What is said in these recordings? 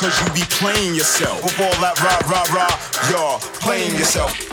because you be playing yourself. With all that rah rah rah, you're playing yourself.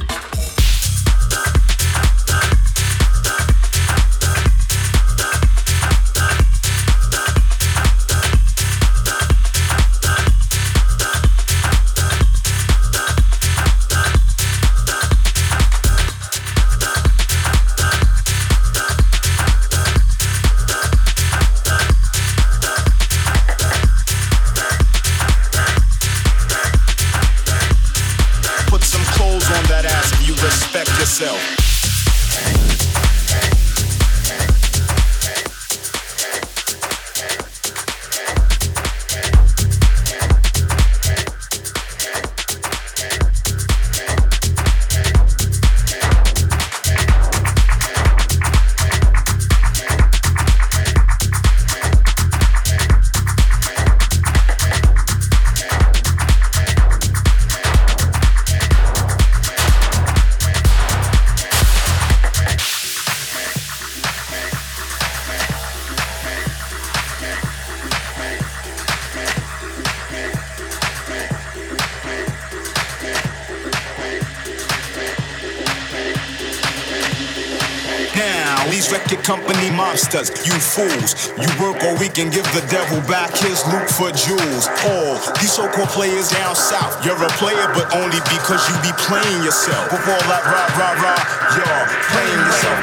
You fools. You work all week and give the devil back his loot for jewels. All these so-called players down south, you're a player, but only because you be playing yourself. With all that rah rah rah, you're playing yourself.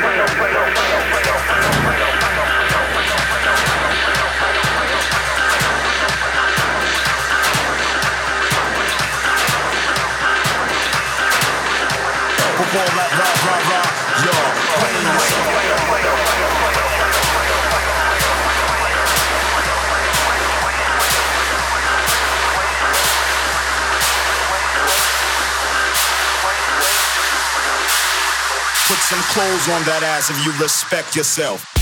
all that rah rah rah, yo, playing Put some clothes on that ass if you respect yourself.